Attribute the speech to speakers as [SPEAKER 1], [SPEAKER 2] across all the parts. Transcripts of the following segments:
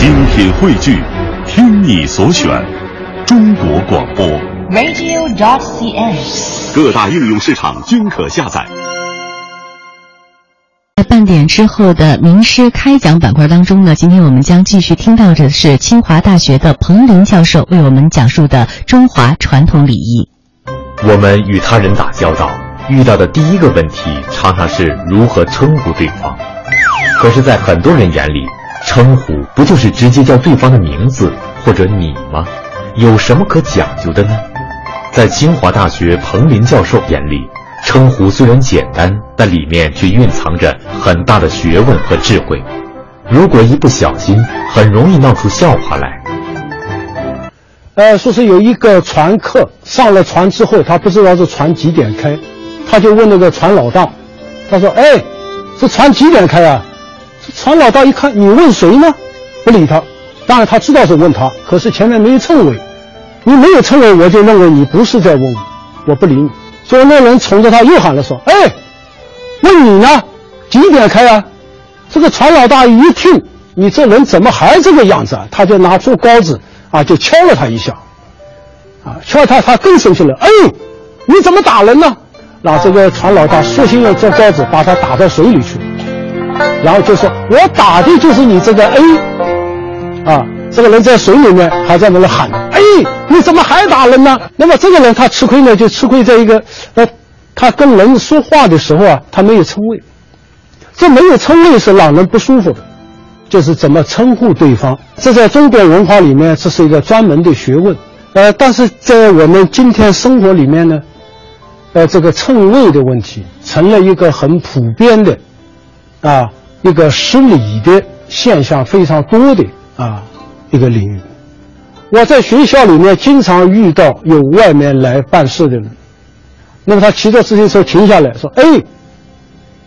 [SPEAKER 1] 精品汇聚，听你所选，中国广播。
[SPEAKER 2] radio.dot.cn，。
[SPEAKER 1] 各大应用市场均可下载。
[SPEAKER 3] 在半点之后的名师开讲板块当中呢，今天我们将继续听到的是清华大学的彭林教授为我们讲述的中华传统礼仪。
[SPEAKER 4] 我们与他人打交道，遇到的第一个问题常常是如何称呼对方。可是，在很多人眼里，称呼不就是直接叫对方的名字或者你吗？有什么可讲究的呢？在清华大学彭林教授眼里，称呼虽然简单，但里面却蕴藏着很大的学问和智慧。如果一不小心，很容易闹出笑话来。
[SPEAKER 5] 呃，说是有一个船客上了船之后，他不知道这船几点开，他就问那个船老大，他说：“哎，这船几点开啊？”这船老大一看，你问谁呢？不理他。当然他知道是问他，可是前面没有称谓，你没有称谓，我就认为你不是在问我，我不理你。所以那人冲着他又喊了说：“哎，问你呢，几点开啊？”这个船老大一听，你这人怎么还这个样子啊？他就拿出钩子啊，就敲了他一下，啊，敲他，他更生气了。哎，你怎么打人呢？那这个船老大索性用这钩子把他打到水里去，然后就说：“我打的就是你这个 A。”啊，这个人在水里面还在那里喊：“哎，你怎么还打人呢？”那么这个人他吃亏呢，就吃亏在一个，呃，他跟人说话的时候啊，他没有称谓。这没有称谓是让人不舒服的，就是怎么称呼对方。这在中国文化里面，这是一个专门的学问。呃，但是在我们今天生活里面呢，呃，这个称谓的问题成了一个很普遍的，啊，一个失礼的现象非常多的啊一个领域。我在学校里面经常遇到有外面来办事的人，那么他骑着自行车停下来说：“哎。”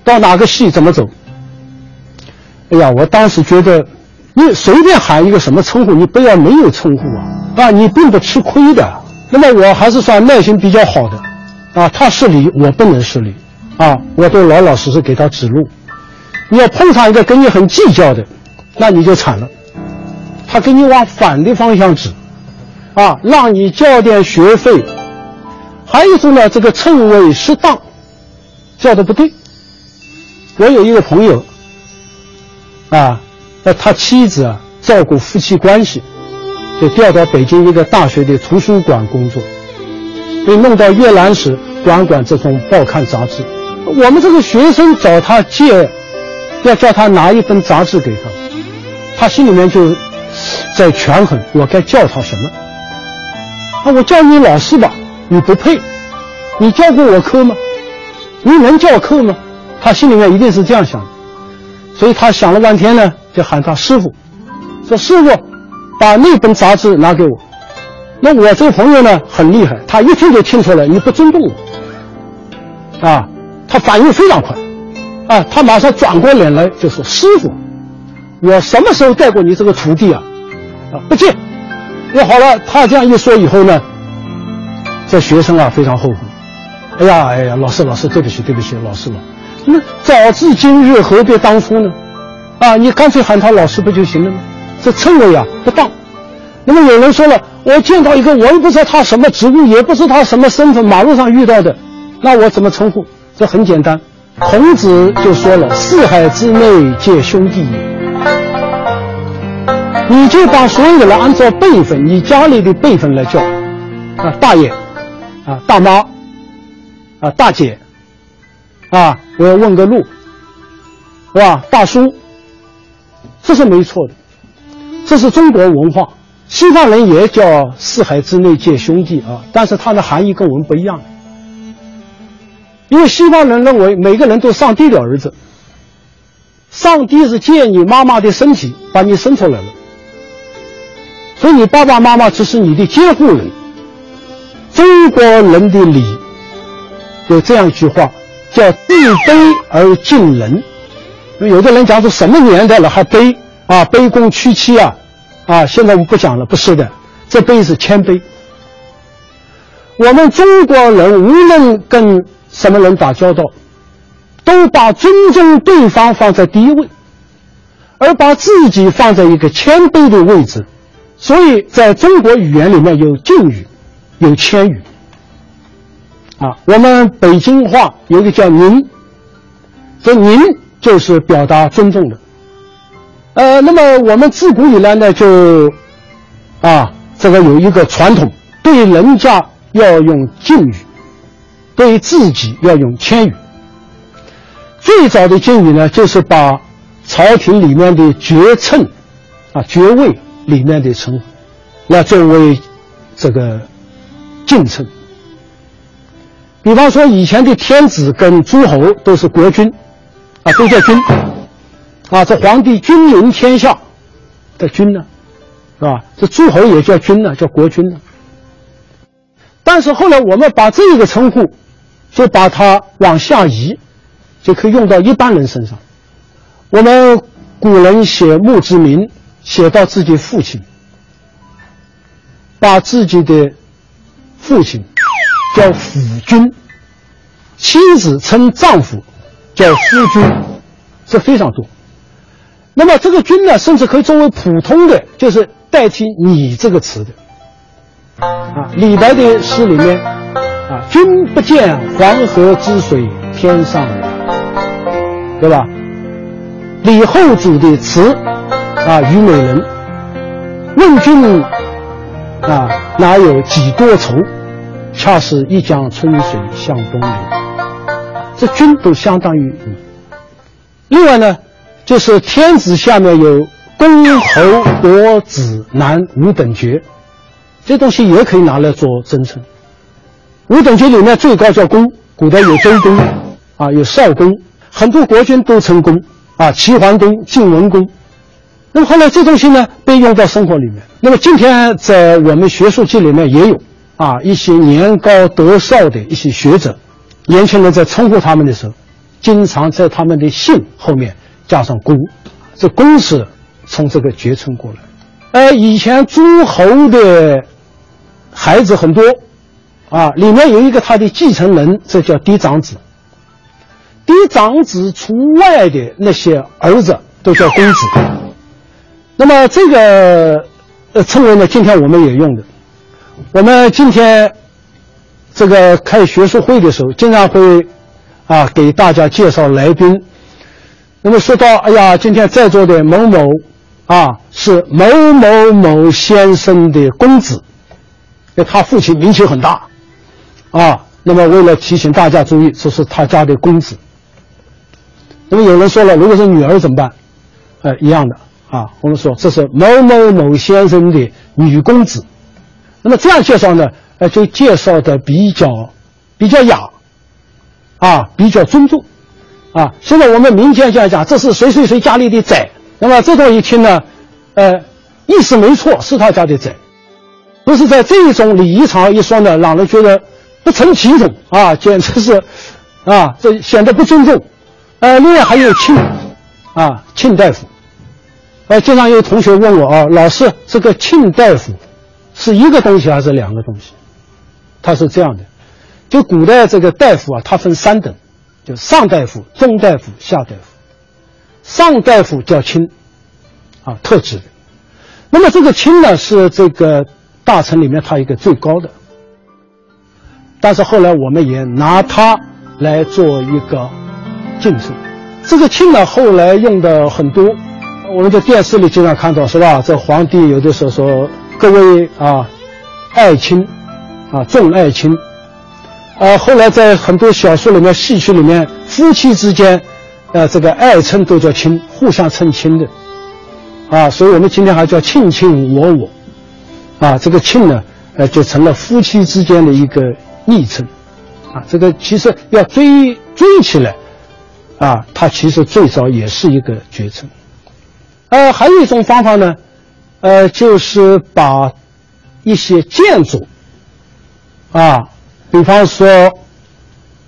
[SPEAKER 5] 到哪个系怎么走？哎呀，我当时觉得，你随便喊一个什么称呼，你不要没有称呼啊，啊，你并不吃亏的。那么我还是算耐心比较好的，啊，他失礼我不能失礼，啊，我都老老实实给他指路。你要碰上一个跟你很计较的，那你就惨了，他给你往反的方向指，啊，让你交点学费。还有一种呢，这个称谓适当，叫的不对。我有一个朋友，啊，那他妻子啊照顾夫妻关系，就调到北京一个大学的图书馆工作，被弄到阅览室管管这种报刊杂志。我们这个学生找他借，要叫他拿一本杂志给他，他心里面就在权衡，我该叫他什么？啊，我叫你老师吧，你不配，你教过我课吗？你能教课吗？他心里面一定是这样想的，所以他想了半天呢，就喊他师傅，说师傅，把那本杂志拿给我。那我这个朋友呢很厉害，他一听就听出来你不尊重我，啊，他反应非常快，啊，他马上转过脸来就说师傅，我什么时候带过你这个徒弟啊？啊，不见。那好了，他这样一说以后呢，这学生啊非常后悔，哎呀哎呀，老师老师对不起对不起，老师了。那早知今日何必当初呢？啊，你干脆喊他老师不就行了吗？这称谓啊不当。那么有人说了，我见到一个我也不知道他什么职务，也不知道他什么身份，马路上遇到的，那我怎么称呼？这很简单，孔子就说了：“四海之内皆兄弟也。”你就把所有人按照辈分，你家里的辈分来叫，啊，大爷，啊，大妈，啊，大姐。啊，我要问个路，是吧？大叔，这是没错的，这是中国文化。西方人也叫四海之内皆兄弟啊，但是它的含义跟我们不一样。因为西方人认为每个人都上帝的儿子，上帝是借你妈妈的身体把你生出来了，所以你爸爸妈妈只是你的监护人。中国人的礼有这样一句话。叫自卑而敬人，有的人讲是什么年代了还卑啊，卑躬屈膝啊，啊，现在我们不讲了，不是的，这卑是谦卑。我们中国人无论跟什么人打交道，都把尊重对方放在第一位，而把自己放在一个谦卑的位置，所以在中国语言里面有敬语，有谦语。啊，我们北京话有一个叫“您”，这“您”就是表达尊重的。呃，那么我们自古以来呢，就啊，这个有一个传统，对人家要用敬语，对自己要用谦语。最早的敬语呢，就是把朝廷里面的爵称，啊爵位里面的称呼，来作为这个敬称。比方说，以前的天子跟诸侯都是国君，啊都叫君，啊这皇帝君临天下的君呢，是吧？这诸侯也叫君呢，叫国君呢。但是后来我们把这个称呼，就把它往下移。就可以用到一般人身上。我们古人写墓志铭，写到自己父亲，把自己的父亲叫辅君，妻子称丈夫叫夫君，这非常多。那么这个“君”呢，甚至可以作为普通的，就是代替“你”这个词的。啊，李白的诗里面，啊，君不见黄河之水天上来。对吧？李后主的词啊，《虞美人》问君啊，哪有几多愁？恰似一江春水向东流。这君都相当于你。另外呢，就是天子下面有公侯伯子男五等爵，这东西也可以拿来做尊称。五等爵里面最高叫公，古代有周公啊，有少公。很多国君都称公啊，齐桓公、晋文公。那么后来这东西呢，被用到生活里面。那么今天在我们学术界里面也有啊，一些年高德少的一些学者，年轻人在称呼他们的时候，经常在他们的姓后面加上公，这公是从这个爵称过来。呃，以前诸侯的孩子很多啊，里面有一个他的继承人，这叫嫡长子。嫡长子除外的那些儿子都叫公子。那么这个呃称谓呢，今天我们也用的。我们今天这个开学术会的时候，经常会啊给大家介绍来宾。那么说到，哎呀，今天在座的某某啊是某某某先生的公子，那他父亲名气很大啊。那么为了提醒大家注意，这是他家的公子。那么有人说了，如果是女儿怎么办？呃，一样的啊。我们说这是某某某先生的女公子。那么这样介绍呢，呃，就介绍的比较比较雅，啊，比较尊重，啊。现在我们民间讲讲，这是谁谁谁家里的崽。那么这种一听呢，呃，意思没错，是他家的崽。不是在这种礼仪场一说呢，让人觉得不成体统啊，简直是，啊，这显得不尊重。呃，另外还有庆，啊，庆大夫，呃，经常有同学问我啊，老师，这个庆大夫是一个东西还是两个东西？他是这样的，就古代这个大夫啊，他分三等，就上大夫、中大夫、下大夫。上大夫叫卿，啊，特指的。那么这个卿呢，是这个大臣里面他一个最高的。但是后来我们也拿它来做一个。敬称，这个亲呢，后来用的很多，我们在电视里经常看到，是吧？这皇帝有的时候说各位啊，爱卿，啊重爱卿，啊后来在很多小说里面、戏曲里面，夫妻之间，呃这个爱称都叫亲，互相称亲的，啊，所以我们今天还叫卿卿我我，啊这个亲呢，呃就成了夫妻之间的一个昵称，啊这个其实要追追起来。啊，它其实最早也是一个绝称。呃，还有一种方法呢，呃，就是把一些建筑，啊，比方说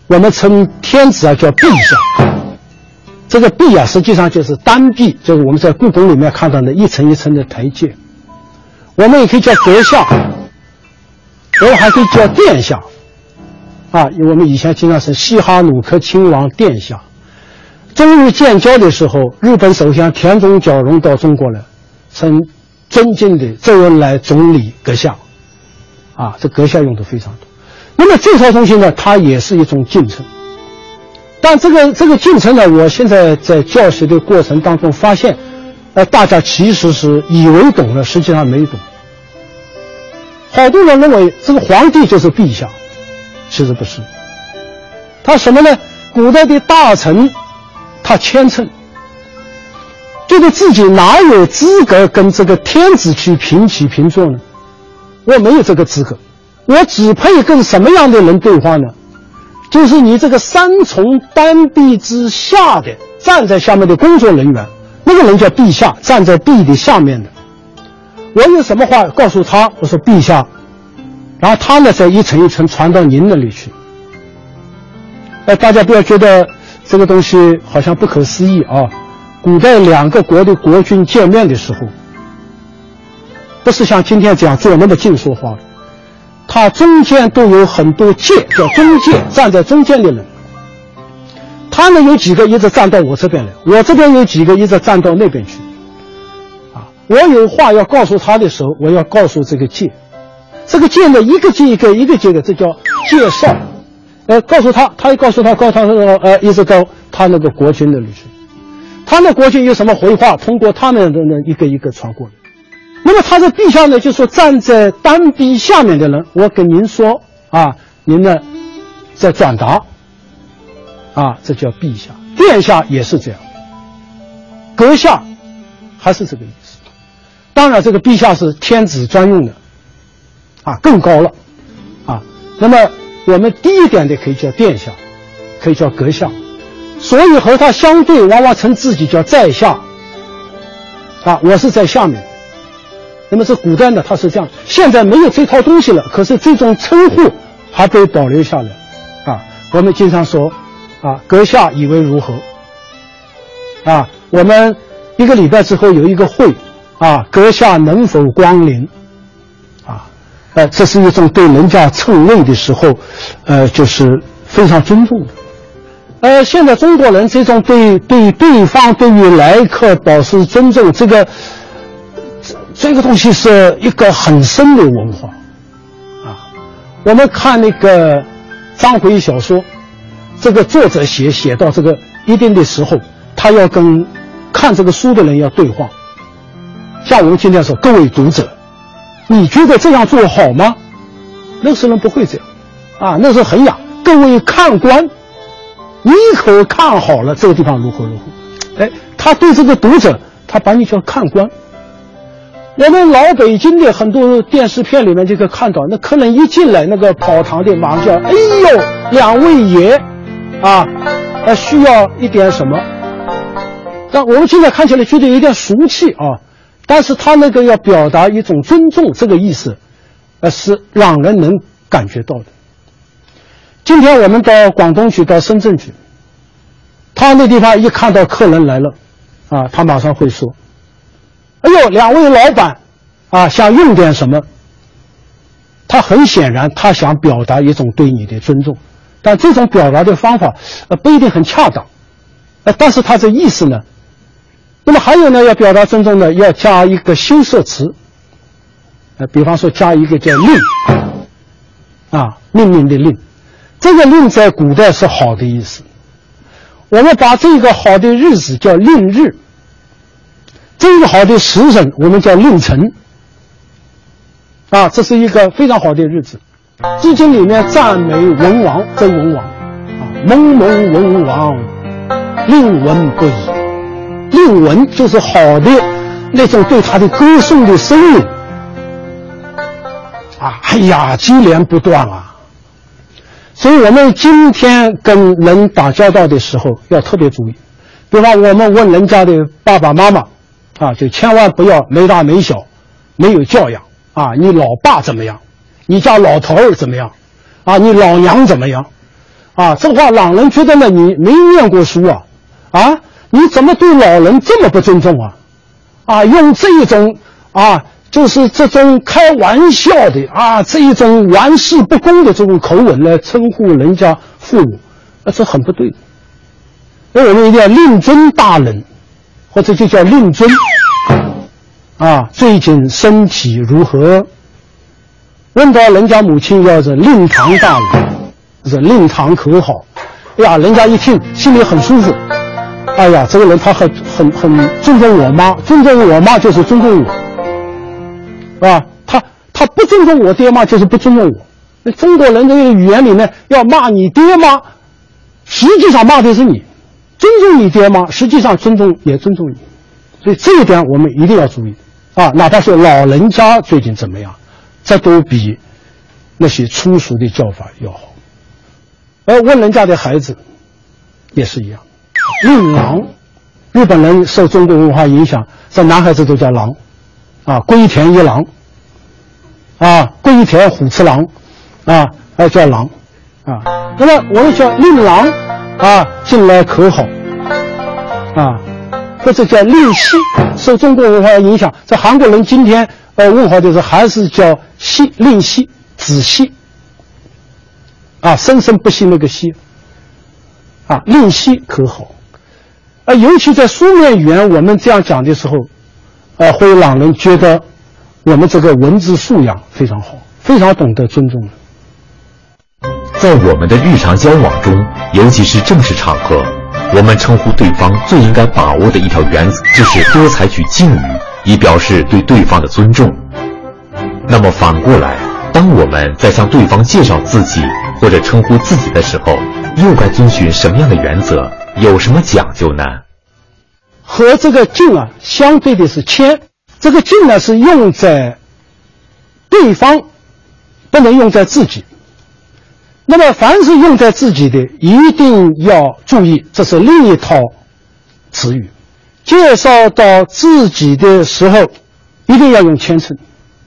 [SPEAKER 5] 我们称天子啊叫陛下，这个陛啊实际上就是单臂，就是我们在故宫里面看到的一层一层的台阶。我们也可以叫阁下，我还可以叫殿下，啊，我们以前经常是西哈努克亲王殿下。中日建交的时候，日本首相田中角荣到中国来，称尊敬的周恩来总理阁下，啊，这阁下用的非常多。那么这套东西呢，它也是一种敬称。但这个这个敬称呢，我现在在教学的过程当中发现，呃，大家其实是以为懂了，实际上没懂。好多人认为这个皇帝就是陛下，其实不是。他什么呢？古代的大臣，他谦称，觉得自己哪有资格跟这个天子去平起平坐呢？我没有这个资格，我只配跟什么样的人对话呢？就是你这个三重丹壁之下的站在下面的工作人员，那个人叫陛下，站在壁的下面的。我有什么话告诉他？我说陛下，然后他呢再一层一层传到您那里去。哎，大家不要觉得这个东西好像不可思议啊！古代两个国的国君见面的时候，不是像今天这样坐那么近说话，他中间都有很多界，叫中介，站在中间的人。他们有几个一直站到我这边来，我这边有几个一直站到那边去。啊我有话要告诉他的时候，我要告诉这个介，这个介呢，一个接一个，一个接一个，这叫介绍。呃，告诉他，他也告诉他，告诉他那个呃，一直到他那个国君那里去。他那国君有什么回话，通过他们的呢一个一个传过来。那么他的陛下呢，就说站在单臂下面的人，我跟您说啊，您呢在转达啊，这叫陛下。殿下也是这样，阁下还是这个意思。当然，这个陛下是天子专用的，啊，更高了，啊，那么我们低一点的可以叫殿下，可以叫阁下，所以和他相对，往往称自己叫在下，啊，我是在下面。那么是古代呢，他是这样，现在没有这套东西了，可是这种称呼还被保留下来，啊，我们经常说，啊，阁下以为如何？啊，我们一个礼拜之后有一个会。啊，阁下能否光临？呃，这是一种对人家称谓的时候，呃，就是非常尊重的。呃，现在中国人这种对对对方对于来客表示尊重，这个这这个东西是一个很深的文化。啊，我们看那个章回小说，这个作者写写到这个一定的时候，他要跟看这个书的人要对话。像我们今天说，各位读者，你觉得这样做好吗？那时候人不会这样，啊，那时候很雅。各位看官，你可看好了这个地方如何如何？哎，他对这个读者，他把你叫看官。我们老北京的很多电视片里面就可以看到，那客人一进来，那个跑堂的马上叫：“哎呦，两位爷，啊，呃，需要一点什么？”但我们现在看起来觉得有点俗气啊。但是他那个要表达一种尊重，这个意思，呃，是让人能感觉到的。今天我们到广东去，到深圳去，他那地方一看到客人来了，啊，他马上会说：“哎呦，两位老板，啊，想用点什么？”他很显然，他想表达一种对你的尊重，但这种表达的方法，呃，不一定很恰当，呃，但是他这意思呢？还有呢，要表达尊重呢，要加一个修饰词，呃，比方说加一个叫“令”，啊，命令的“令”，这个“令”在古代是好的意思。我们把这个好的日子叫“令日”，这个好的时辰我们叫“令辰”，啊，这是一个非常好的日子。《诗经》里面赞美文王，周文王，啊，蒙蒙文王，令文不已。令文就是好的那种对他的歌颂的声音啊，哎呀，接连不断啊！所以我们今天跟人打交道的时候要特别注意，比方我们问人家的爸爸妈妈啊，就千万不要没大没小，没有教养啊！你老爸怎么样？你家老头儿怎么样？啊，你老娘怎么样？啊，这话让人觉得呢，你没念过书啊，啊！你怎么对老人这么不尊重啊？啊，用这一种啊，就是这种开玩笑的啊，这一种玩世不恭的这种口吻来称呼人家父母，那是很不对的。那我们一定要令尊大人，或者就叫令尊。啊，最近身体如何？问到人家母亲要是令堂大人，是令堂可好？哎呀，人家一听心里很舒服。哎呀，这个人他很很很尊重我妈，尊重我妈就是尊重我，是吧？他他不尊重我爹妈就是不尊重我。那中国人这个语言里面要骂你爹妈，实际上骂的是你；尊重你爹妈，实际上尊重也尊重你。所以这一点我们一定要注意啊！哪怕是老人家最近怎么样，这都比那些粗俗的叫法要好。而问人家的孩子也是一样，令郎，日本人受中国文化影响，这男孩子都叫郎，啊，龟田一郎，啊，龟田虎次郎。啊，还叫郎，啊，那么我们叫令郎，啊，进来可好，啊，或者叫令熙，受中国文化影响，在韩国人今天呃问好的时候还是叫熙令熙子熙，啊，生生不息那个息，啊，令熙可好，啊，尤其在书面语言我们这样讲的时候，啊，会让人觉得我们这个文字素养非常好，非常懂得尊重。
[SPEAKER 4] 在我们的日常交往中，尤其是正式场合，我们称呼对方最应该把握的一条原则，就是多采取敬语，以表示对对方的尊重。那么反过来，当我们在向对方介绍自己或者称呼自己的时候，又该遵循什么样的原则？有什么讲究呢？
[SPEAKER 5] 和这个敬啊相对的是谦，这个敬呢是用在对方，不能用在自己。那么，凡是用在自己的，一定要注意，这是另一套词语。介绍到自己的时候，一定要用谦称。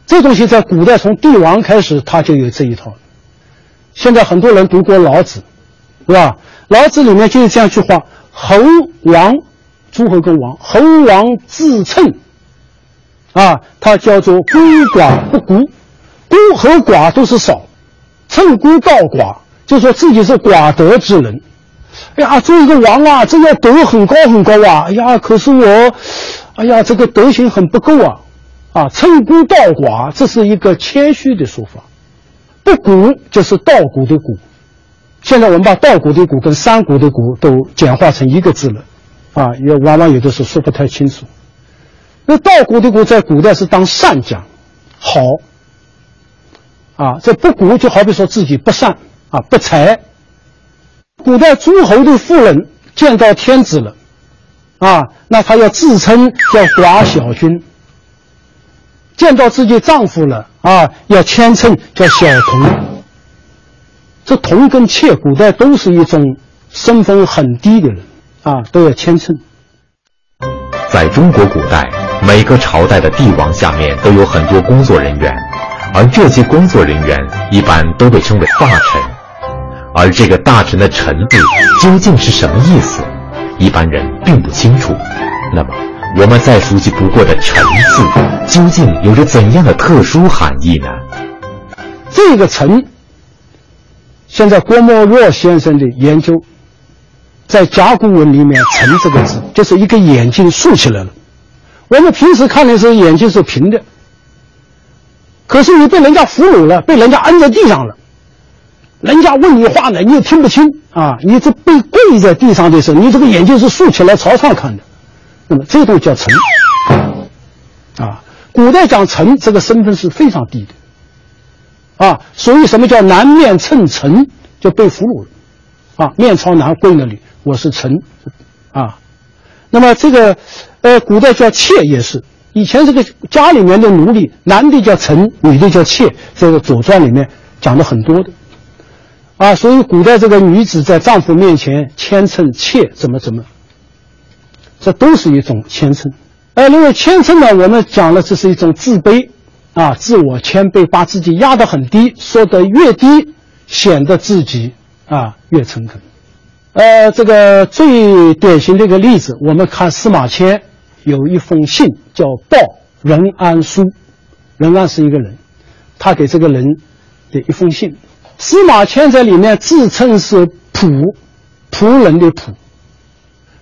[SPEAKER 5] 这东西在古代从帝王开始，他就有这一套。现在很多人读过老子，是吧？老子里面就有这样一句话：“侯王，诸侯跟王，侯王自称，啊，他叫做孤寡不孤，孤和寡都是少。”称孤道寡，就说自己是寡德之人。哎呀，做一个王啊，这个德很高很高啊。哎呀，可是我，哎呀，这个德行很不够啊。啊，称孤道寡，这是一个谦虚的说法。不古就是道古的古。现在我们把稻谷的谷跟山谷的谷都简化成一个字了。啊，也往往有的时候说不太清楚。那稻谷的谷在古代是当善讲，好。啊，这不古就好比说自己不善啊，不才。古代诸侯的妇人见到天子了，啊，那她要自称叫寡小君；见到自己丈夫了，啊，要谦称叫小童。这童跟妾，古代都是一种身份很低的人，啊，都要谦称。
[SPEAKER 4] 在中国古代，每个朝代的帝王下面都有很多工作人员。而这些工作人员一般都被称为大臣，而这个大臣的“臣”字究竟是什么意思，一般人并不清楚。那么，我们再熟悉不过的“臣”字，究竟有着怎样的特殊含义呢？
[SPEAKER 5] 这个“臣”，现在郭沫若先生的研究，在甲骨文里面，“臣”这个字就是一个眼睛竖起来了。我们平时看的时候，眼睛是平的。可是你被人家俘虏了，被人家摁在地上了，人家问你话呢，你又听不清啊！你这被跪在地上的时候，你这个眼睛是竖起来朝上看的，那么这都叫臣啊。古代讲臣这个身份是非常低的啊，所以什么叫南面称臣，就被俘虏了啊，面朝南跪那里，我是臣啊。那么这个呃，古代叫妾也是。以前这个家里面的奴隶，男的叫臣，女的叫妾，这个《左传》里面讲的很多的，啊，所以古代这个女子在丈夫面前谦称妾，怎么怎么，这都是一种谦称。哎，因为谦称呢，我们讲了，这是一种自卑，啊，自我谦卑，把自己压得很低，说得越低，显得自己啊越诚恳。呃，这个最典型的一个例子，我们看司马迁。有一封信叫《报任安书》，任安是一个人，他给这个人的一封信。司马迁在里面自称是仆，仆人的仆，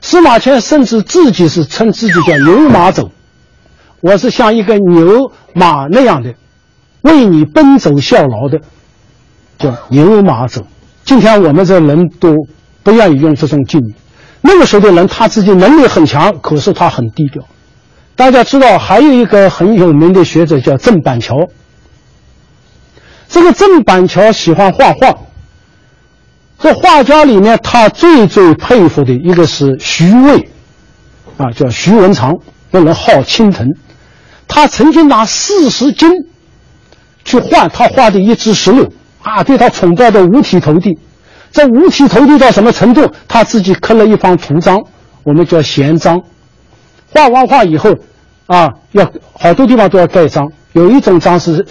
[SPEAKER 5] 司马迁甚至自己是称自己叫牛马走，我是像一个牛马那样的，为你奔走效劳的，叫牛马走。今天我们这人都不愿意用这种敬语。那个时候的人他自己能力很强，可是他很低调。大家知道，还有一个很有名的学者叫郑板桥。这个郑板桥喜欢画画。这画家里面，他最最佩服的一个是徐渭，啊，叫徐文长，那人号青藤。他曾经拿四十斤去换他画的一只石榴，啊，对他崇拜的五体投地。这五体投地到什么程度？他自己刻了一方图章，我们叫闲章。画完画以后，啊，要好多地方都要盖章。有一种章是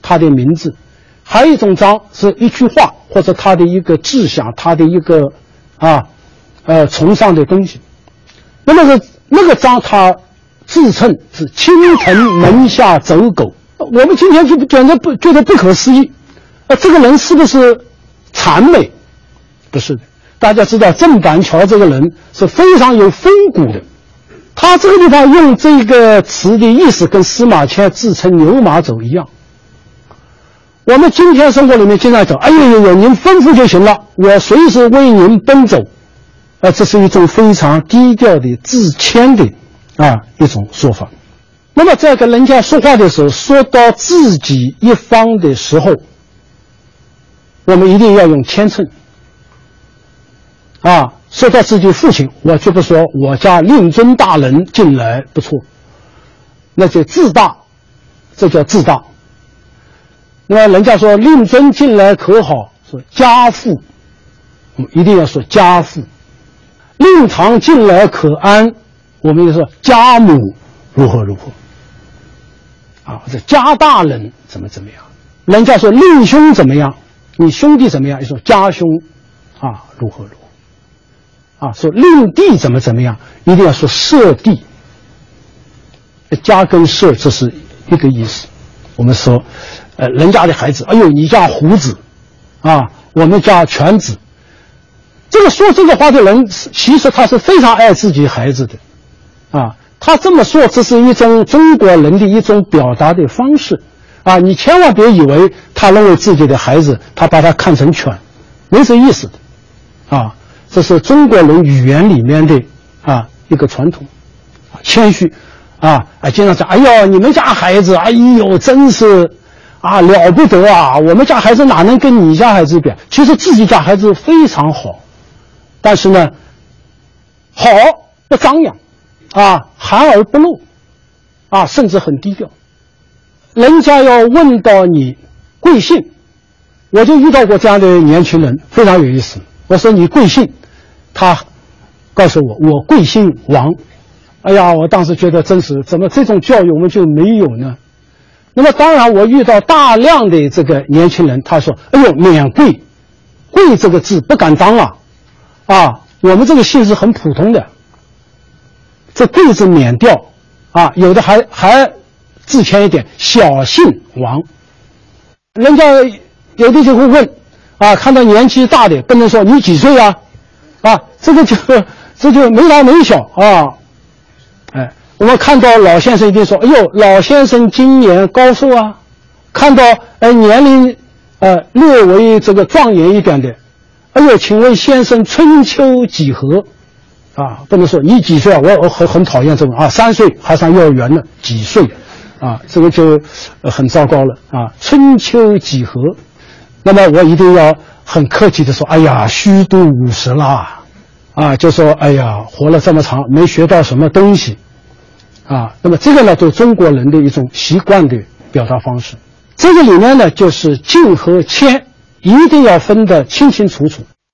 [SPEAKER 5] 他的名字，还有一种章是一句话或者他的一个志向，他的一个啊，呃，崇尚的东西。那么是那个章，他自称是青藤门下走狗。我们今天就简直不觉得不可思议。啊，这个人是不是谄媚？不是的。大家知道郑板桥这个人是非常有风骨的。他这个地方用这个词的意思，跟司马迁自称牛马走一样。我们今天生活里面经常讲：“哎呦呦呦，您吩咐就行了，我随时为您奔走。”啊，这是一种非常低调的自谦的啊一种说法。那么在跟人家说话的时候，说到自己一方的时候，我们一定要用谦称啊。说到自己父亲，我就不说我家令尊大人进来不错，那就自大，这叫自大。那么人家说令尊进来可好？说家父，我们一定要说家父。令堂进来可安？我们就说家母如何如何。啊，这家大人怎么怎么样？人家说令兄怎么样？你兄弟怎么样？你说家兄啊如何如何。啊，说令弟怎么怎么样，一定要说舍弟。家跟舍这是一个意思。我们说，呃，人家的孩子，哎呦，你家虎子，啊，我们家犬子。这个说这个话的人，其实他是非常爱自己孩子的，啊，他这么说，这是一种中国人的一种表达的方式，啊，你千万别以为他认为自己的孩子，他把他看成犬，没这意思的，啊。这是中国人语言里面的啊一个传统，谦虚，啊啊经常讲，哎呦你们家孩子，哎呦真是啊了不得啊，我们家孩子哪能跟你家孩子比？其实自己家孩子非常好，但是呢，好不张扬，啊含而不露，啊甚至很低调。人家要问到你贵姓，我就遇到过这样的年轻人，非常有意思。我说你贵姓？他告诉我，我贵姓王。哎呀，我当时觉得真是，怎么这种教育我们就没有呢？那么当然，我遇到大量的这个年轻人，他说：“哎呦，免贵，贵这个字不敢当啊！啊，我们这个姓是很普通的，这贵字免掉啊。有的还还自谦一点，小姓王。人家有的就会问啊，看到年纪大的，不能说你几岁啊？”啊，这个就 这就没大没小啊，哎，我们看到老先生一定说：“哎呦，老先生今年高寿啊？”看到哎年龄呃略微这个壮年一点的，哎呦，请问先生春秋几何？啊，不能说你几岁啊？我我很很讨厌这种啊，三岁还上幼儿园呢，几岁？啊，这个就很糟糕了啊。春秋几何？那么我一定要。很客气的说：“哎呀，虚度五十啦，啊，就说哎呀，活了这么长，没学到什么东西，啊，那么这个呢，就中国人的一种习惯的表达方式。这个里面呢，就是敬和谦一定要分得清清楚楚。